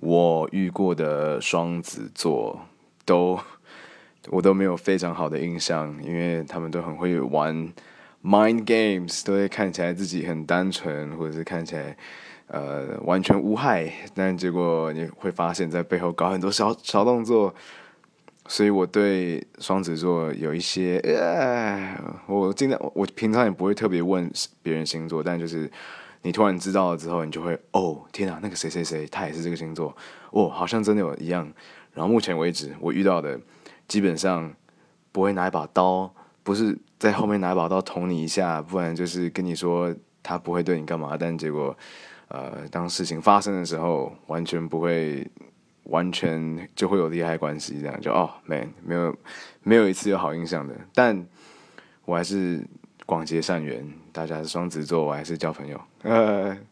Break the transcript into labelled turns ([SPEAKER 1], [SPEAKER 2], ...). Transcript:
[SPEAKER 1] 我遇过的双子座都我都没有非常好的印象，因为他们都很会玩 mind games，都会看起来自己很单纯，或者是看起来呃完全无害，但结果你会发现在背后搞很多小小动作。所以我对双子座有一些，呃，我尽量我平常也不会特别问别人星座，但就是你突然知道了之后，你就会哦，天啊，那个谁谁谁他也是这个星座，哦，好像真的有一样。然后目前为止我遇到的基本上不会拿一把刀，不是在后面拿一把刀捅你一下，不然就是跟你说他不会对你干嘛，但结果呃，当事情发生的时候，完全不会。完全就会有利害关系，这样就哦，man，没有没有一次有好印象的，但我还是广结善缘，大家是双子座，我还是交朋友，呃。